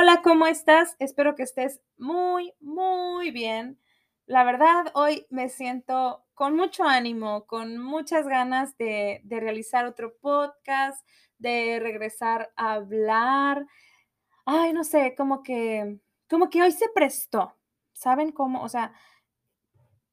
hola, ¿cómo estás? Espero que estés muy, muy bien. La verdad, hoy me siento con mucho ánimo, con muchas ganas de, de realizar otro podcast, de regresar a hablar. Ay, no sé, como que, como que hoy se prestó. ¿Saben cómo? O sea,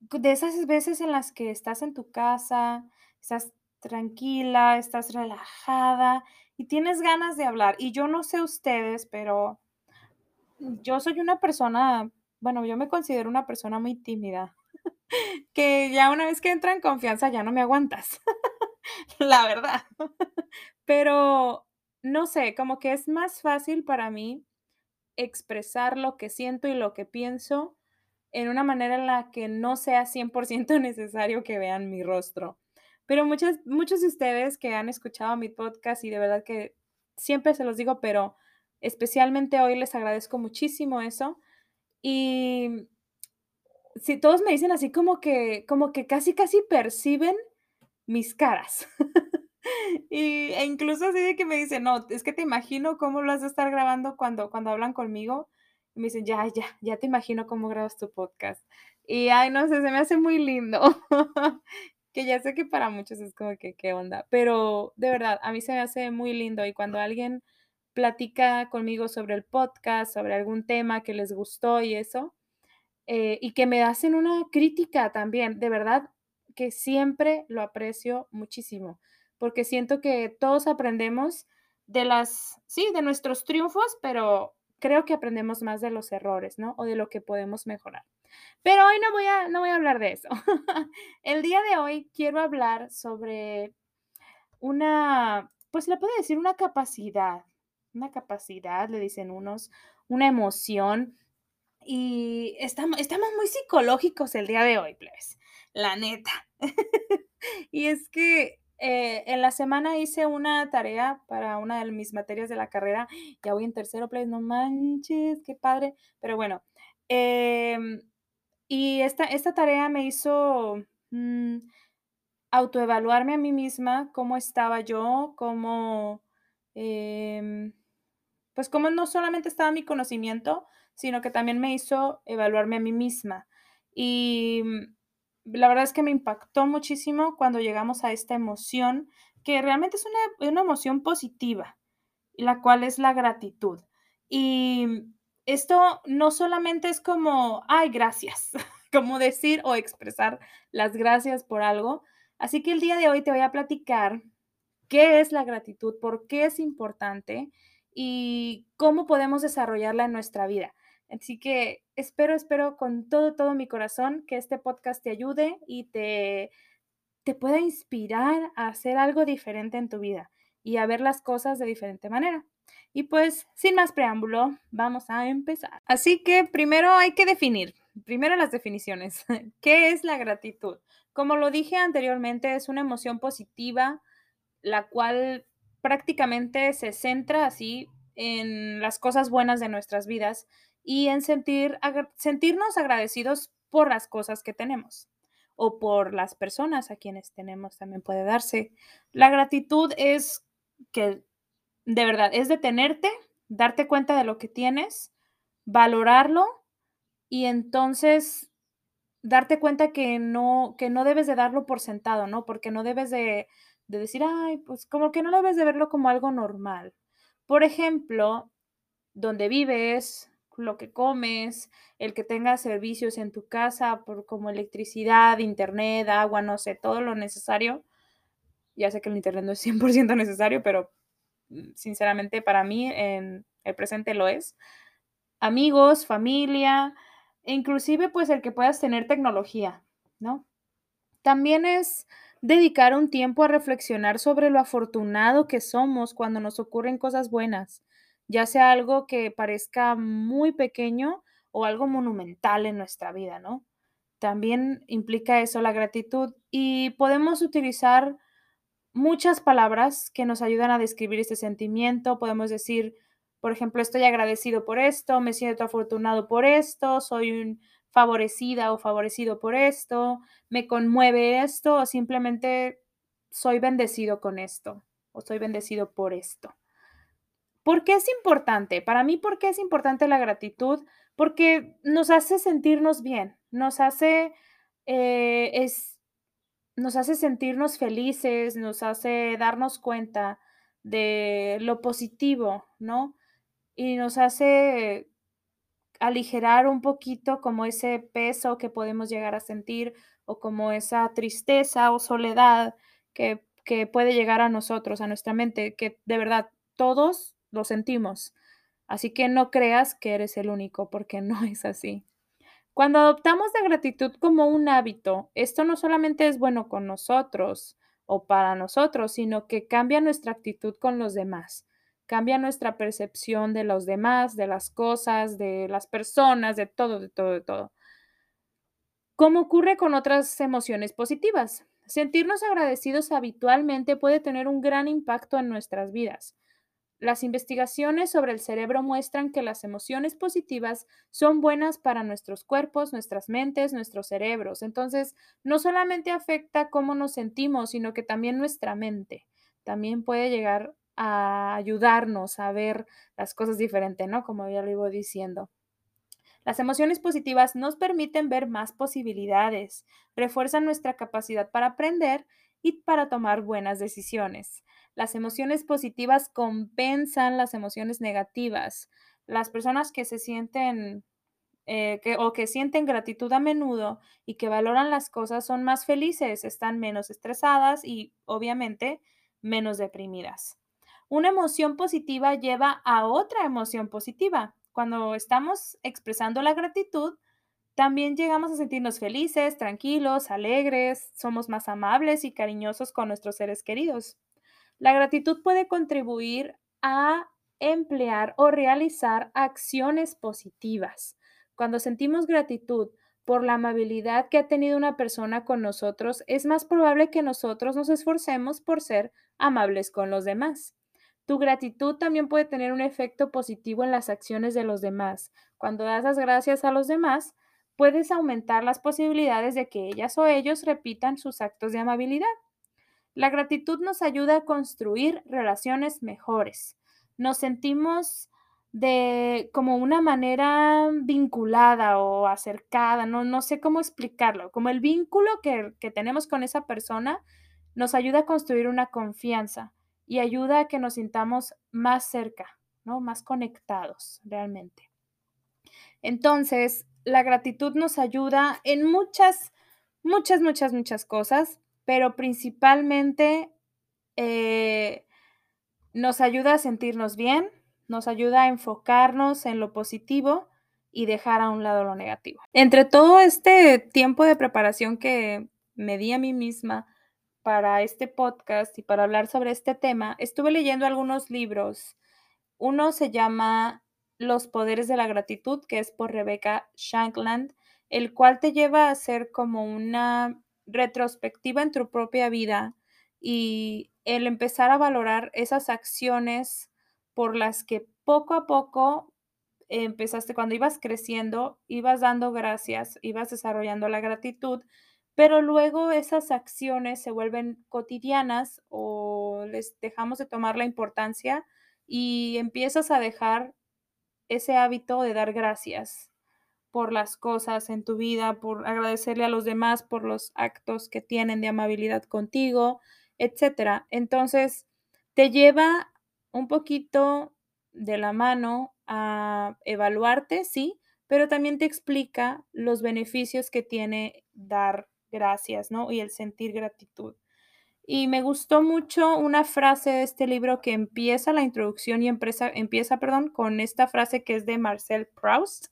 de esas veces en las que estás en tu casa, estás tranquila, estás relajada y tienes ganas de hablar. Y yo no sé ustedes, pero yo soy una persona, bueno, yo me considero una persona muy tímida, que ya una vez que entra en confianza ya no me aguantas, la verdad. Pero no sé, como que es más fácil para mí expresar lo que siento y lo que pienso en una manera en la que no sea 100% necesario que vean mi rostro. Pero muchas, muchos de ustedes que han escuchado mi podcast y de verdad que siempre se los digo, pero especialmente hoy les agradezco muchísimo eso. Y si todos me dicen así como que, como que casi, casi perciben mis caras. y, e incluso así de que me dicen, no, es que te imagino cómo lo vas a estar grabando cuando, cuando hablan conmigo. Y me dicen, ya, ya, ya te imagino cómo grabas tu podcast. Y, ay, no sé, se me hace muy lindo. que ya sé que para muchos es como que, ¿qué onda? Pero de verdad, a mí se me hace muy lindo y cuando alguien platica conmigo sobre el podcast, sobre algún tema que les gustó y eso, eh, y que me hacen una crítica también, de verdad que siempre lo aprecio muchísimo, porque siento que todos aprendemos de las, sí, de nuestros triunfos, pero creo que aprendemos más de los errores, ¿no? O de lo que podemos mejorar. Pero hoy no voy a, no voy a hablar de eso. El día de hoy quiero hablar sobre una, pues le puedo decir una capacidad, una capacidad, le dicen unos, una emoción. Y estamos, estamos muy psicológicos el día de hoy, pues, la neta. y es que eh, en la semana hice una tarea para una de mis materias de la carrera. Ya voy en tercero, pues, no manches, qué padre. Pero bueno, em, y esta, esta tarea me hizo mm, autoevaluarme a mí misma, cómo estaba yo, cómo, em, pues cómo no solamente estaba mi conocimiento, sino que también me hizo evaluarme a mí misma. Y mm, la verdad es que me impactó muchísimo cuando llegamos a esta emoción, que realmente es una, una emoción positiva, la cual es la gratitud. Y esto no solamente es como, ay, gracias, como decir o expresar las gracias por algo. Así que el día de hoy te voy a platicar qué es la gratitud, por qué es importante y cómo podemos desarrollarla en nuestra vida. Así que espero, espero con todo, todo mi corazón que este podcast te ayude y te, te pueda inspirar a hacer algo diferente en tu vida y a ver las cosas de diferente manera. Y pues, sin más preámbulo, vamos a empezar. Así que primero hay que definir, primero las definiciones. ¿Qué es la gratitud? Como lo dije anteriormente, es una emoción positiva, la cual prácticamente se centra así en las cosas buenas de nuestras vidas y en sentir, sentirnos agradecidos por las cosas que tenemos o por las personas a quienes tenemos también puede darse. La gratitud es que de verdad, es detenerte, darte cuenta de lo que tienes, valorarlo y entonces darte cuenta que no, que no debes de darlo por sentado, ¿no? Porque no debes de, de decir, ay, pues como que no debes de verlo como algo normal. Por ejemplo, donde vives, lo que comes, el que tengas servicios en tu casa por, como electricidad, internet, agua, no sé, todo lo necesario. Ya sé que el internet no es 100% necesario, pero Mm, sinceramente para mí en el presente lo es. Amigos, familia, e inclusive pues el que puedas tener tecnología, ¿no? También es dedicar un tiempo a reflexionar sobre lo afortunado que somos cuando nos ocurren cosas buenas, ya sea algo que parezca muy pequeño o algo monumental en nuestra vida, ¿no? También implica eso la gratitud y podemos utilizar muchas palabras que nos ayudan a describir este sentimiento. Podemos decir, por ejemplo, estoy agradecido por esto, me siento afortunado por esto, soy un favorecida o favorecido por esto, me conmueve esto o simplemente soy bendecido con esto o soy bendecido por esto. ¿Por qué es importante? Para mí, ¿por qué es importante la gratitud? Porque nos hace sentirnos bien, nos hace, eh, es, nos hace sentirnos felices, nos hace darnos cuenta de lo positivo, ¿no? Y nos hace aligerar un poquito como ese peso que podemos llegar a sentir o como esa tristeza o soledad que, que puede llegar a nosotros, a nuestra mente, que de verdad todos lo sentimos. Así que no creas que eres el único, porque no es así. Cuando adoptamos la gratitud como un hábito, esto no solamente es bueno con nosotros o para nosotros, sino que cambia nuestra actitud con los demás, cambia nuestra percepción de los demás, de las cosas, de las personas, de todo, de todo, de todo. Como ocurre con otras emociones positivas, sentirnos agradecidos habitualmente puede tener un gran impacto en nuestras vidas. Las investigaciones sobre el cerebro muestran que las emociones positivas son buenas para nuestros cuerpos, nuestras mentes, nuestros cerebros. Entonces, no solamente afecta cómo nos sentimos, sino que también nuestra mente. También puede llegar a ayudarnos a ver las cosas diferente, ¿no? Como ya lo iba diciendo. Las emociones positivas nos permiten ver más posibilidades, refuerzan nuestra capacidad para aprender y para tomar buenas decisiones. Las emociones positivas compensan las emociones negativas. Las personas que se sienten eh, que, o que sienten gratitud a menudo y que valoran las cosas son más felices, están menos estresadas y obviamente menos deprimidas. Una emoción positiva lleva a otra emoción positiva. Cuando estamos expresando la gratitud, también llegamos a sentirnos felices, tranquilos, alegres, somos más amables y cariñosos con nuestros seres queridos. La gratitud puede contribuir a emplear o realizar acciones positivas. Cuando sentimos gratitud por la amabilidad que ha tenido una persona con nosotros, es más probable que nosotros nos esforcemos por ser amables con los demás. Tu gratitud también puede tener un efecto positivo en las acciones de los demás. Cuando das las gracias a los demás, puedes aumentar las posibilidades de que ellas o ellos repitan sus actos de amabilidad. La gratitud nos ayuda a construir relaciones mejores. Nos sentimos de como una manera vinculada o acercada, no, no sé cómo explicarlo, como el vínculo que, que tenemos con esa persona nos ayuda a construir una confianza y ayuda a que nos sintamos más cerca, ¿no? Más conectados realmente. Entonces, la gratitud nos ayuda en muchas, muchas, muchas, muchas cosas, pero principalmente eh, nos ayuda a sentirnos bien, nos ayuda a enfocarnos en lo positivo y dejar a un lado lo negativo. Entre todo este tiempo de preparación que me di a mí misma para este podcast y para hablar sobre este tema, estuve leyendo algunos libros. Uno se llama Los poderes de la gratitud, que es por Rebecca Shankland, el cual te lleva a hacer como una retrospectiva en tu propia vida y el empezar a valorar esas acciones por las que poco a poco empezaste, cuando ibas creciendo, ibas dando gracias, ibas desarrollando la gratitud, pero luego esas acciones se vuelven cotidianas o les dejamos de tomar la importancia y empiezas a dejar ese hábito de dar gracias por las cosas en tu vida, por agradecerle a los demás por los actos que tienen de amabilidad contigo, etcétera. Entonces, te lleva un poquito de la mano a evaluarte, sí, pero también te explica los beneficios que tiene dar gracias, ¿no? Y el sentir gratitud. Y me gustó mucho una frase de este libro que empieza la introducción y empieza, empieza perdón, con esta frase que es de Marcel Proust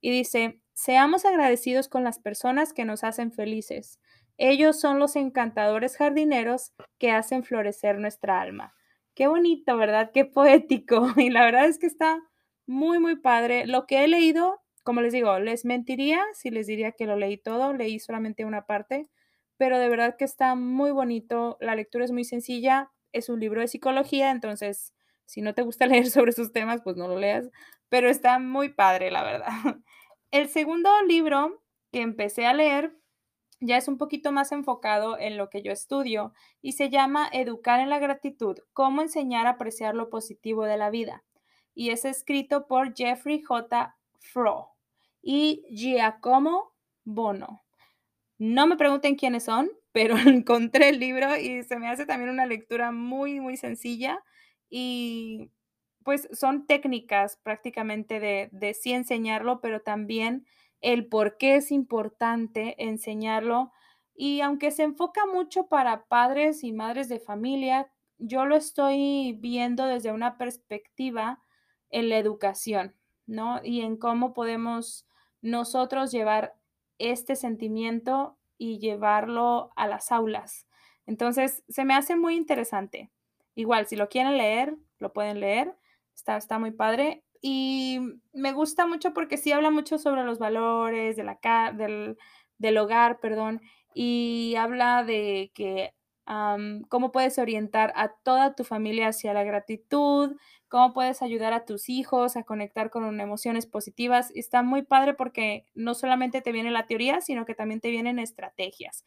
y dice, seamos agradecidos con las personas que nos hacen felices. Ellos son los encantadores jardineros que hacen florecer nuestra alma. Qué bonito, ¿verdad? Qué poético. Y la verdad es que está muy, muy padre. Lo que he leído, como les digo, les mentiría si les diría que lo leí todo, leí solamente una parte, pero de verdad que está muy bonito. La lectura es muy sencilla, es un libro de psicología, entonces si no te gusta leer sobre sus temas, pues no lo leas, pero está muy padre, la verdad. El segundo libro que empecé a leer ya es un poquito más enfocado en lo que yo estudio y se llama Educar en la gratitud, cómo enseñar a apreciar lo positivo de la vida. y es escrito por Jeffrey J. Fro y Giacomo Bono. No me pregunten quiénes son, pero encontré el libro y se me hace también una lectura muy, muy sencilla y pues son técnicas prácticamente de, de sí enseñarlo, pero también el por qué es importante enseñarlo. Y aunque se enfoca mucho para padres y madres de familia, yo lo estoy viendo desde una perspectiva en la educación, ¿no? Y en cómo podemos nosotros llevar este sentimiento y llevarlo a las aulas. Entonces, se me hace muy interesante. Igual, si lo quieren leer, lo pueden leer. Está, está muy padre. Y me gusta mucho porque sí habla mucho sobre los valores de la, del, del hogar, perdón, y habla de que cómo puedes orientar a toda tu familia hacia la gratitud, cómo puedes ayudar a tus hijos a conectar con emociones positivas. Está muy padre porque no solamente te viene la teoría, sino que también te vienen estrategias.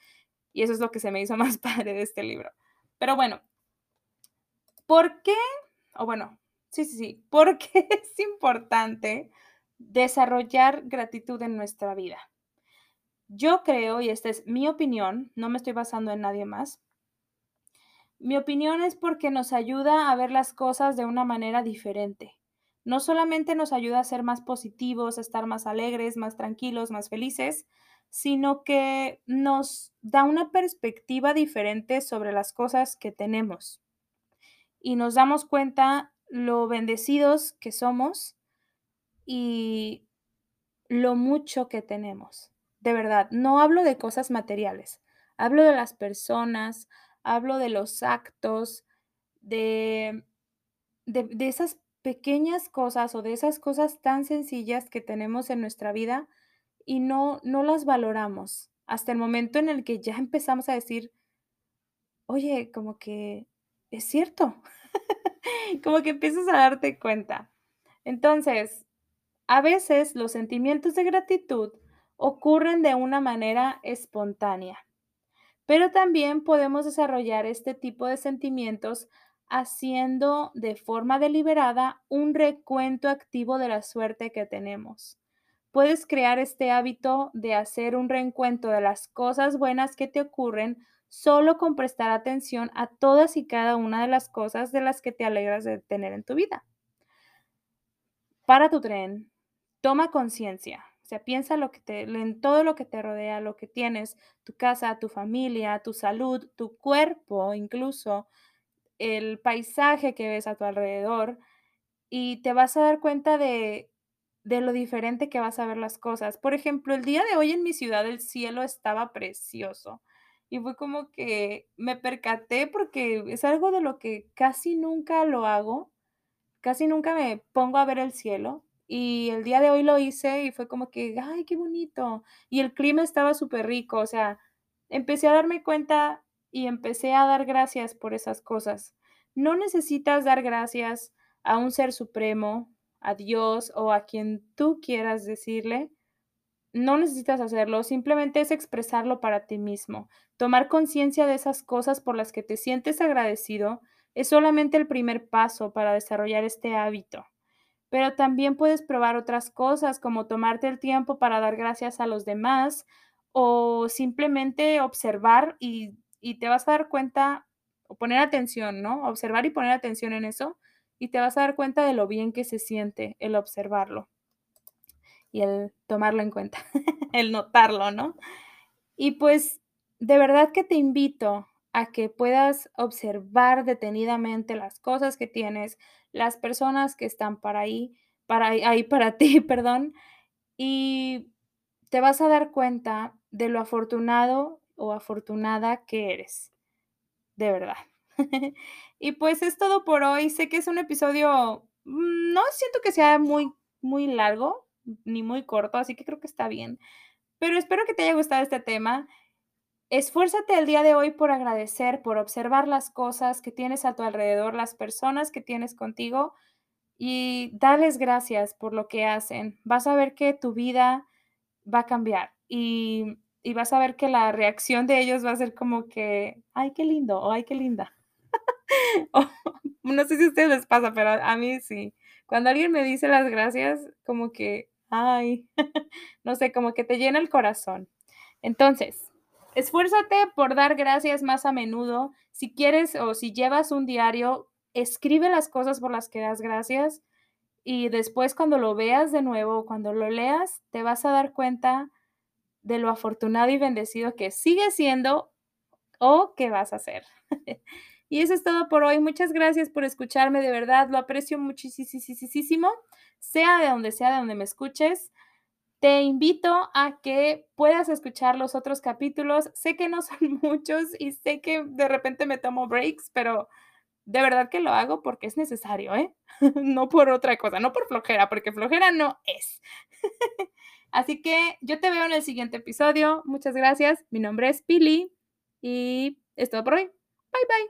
Y eso es lo que se me hizo más padre de este libro. Pero bueno, ¿por qué? O bueno, Sí, sí, sí. Porque es importante desarrollar gratitud en nuestra vida. Yo creo, y esta es mi opinión, no me estoy basando en nadie más, mi opinión es porque nos ayuda a ver las cosas de una manera diferente. No solamente nos ayuda a ser más positivos, a estar más alegres, más tranquilos, más felices, sino que nos da una perspectiva diferente sobre las cosas que tenemos. Y nos damos cuenta lo bendecidos que somos y lo mucho que tenemos. De verdad, no hablo de cosas materiales, hablo de las personas, hablo de los actos, de, de, esas pequeñas cosas o de esas cosas tan sencillas que tenemos en nuestra vida y no, no las valoramos hasta el momento en el que ya empezamos a decir, oye, como que es cierto, como que empiezas a darte cuenta. Entonces, a veces los sentimientos de gratitud ocurren de una manera espontánea, pero también podemos desarrollar este tipo de sentimientos haciendo de forma deliberada un recuento activo de la suerte que tenemos. Puedes crear este hábito de hacer un reencuentro de las cosas buenas que te ocurren solo con prestar atención a todas y cada una de las cosas de las que te alegras de tener en tu vida. Para tu tren, toma conciencia, sea, piensa lo que te, en todo lo que te rodea, lo que tienes, tu casa, tu familia, tu salud, tu cuerpo, incluso el paisaje que ves a tu alrededor, y te vas a dar cuenta de, de lo diferente que vas a ver las cosas. Por ejemplo, el día de hoy en mi ciudad el cielo estaba precioso. Y fue como que me percaté porque es algo de lo que casi nunca lo hago, casi nunca me pongo a ver el cielo. Y el día de hoy lo hice y fue como que, ay, qué bonito. Y el clima estaba súper rico, o sea, empecé a darme cuenta y empecé a dar gracias por esas cosas. No necesitas dar gracias a un ser supremo, a Dios o a quien tú quieras decirle no necesitas hacerlo, simplemente es expresarlo para ti mismo. Tomar conciencia de esas cosas por las que te sientes agradecido es solamente el primer paso para desarrollar este hábito. Pero también puedes probar otras cosas como tomarte el tiempo para dar gracias a los demás o simplemente observar y, y te vas a dar cuenta o poner atención, ¿no? Observar y poner atención en eso y te vas a dar cuenta de lo bien que se siente el observarlo y el tomarlo en cuenta, el notarlo, ¿no? Y pues de verdad que te invito a que puedas observar detenidamente las cosas que tienes, las personas que están para ahí, para ahí para ti, perdón, y te vas a dar cuenta de lo afortunado o afortunada que eres. De verdad. y pues es todo por hoy. Sé que es un episodio, mm, no siento que sea muy, muy largo, ni muy corto, así que creo que está bien. Pero espero que te haya gustado este tema. Esfuérzate el día de hoy por agradecer, por observar las cosas que tienes a tu alrededor, las personas que tienes contigo y dales gracias por lo que hacen. Vas a ver que tu vida va a cambiar y, y vas a ver que la reacción de ellos va a ser como que, ay, qué lindo o ay, qué linda. no sé si a ustedes les pasa, pero a mí sí. Cuando alguien me dice las gracias, como que, ay, no sé, como que te llena el corazón. Entonces, esfuérzate por dar gracias más a menudo. Si quieres o si llevas un diario, escribe las cosas por las que das gracias y después cuando lo veas de nuevo, cuando lo leas, te vas a dar cuenta de lo afortunado y bendecido que sigue siendo o que vas a ser. y eso es todo por hoy. Muchas gracias por escucharme, de verdad, lo aprecio muchísimo, sea de donde sea, de donde me escuches. Te invito a que puedas escuchar los otros capítulos. Sé que no son muchos y sé que de repente me tomo breaks, pero de verdad que lo hago porque es necesario, ¿eh? no por otra cosa, no por flojera, porque flojera no es. Así que yo te veo en el siguiente episodio. Muchas gracias. Mi nombre es Pili y es todo por hoy. Bye bye.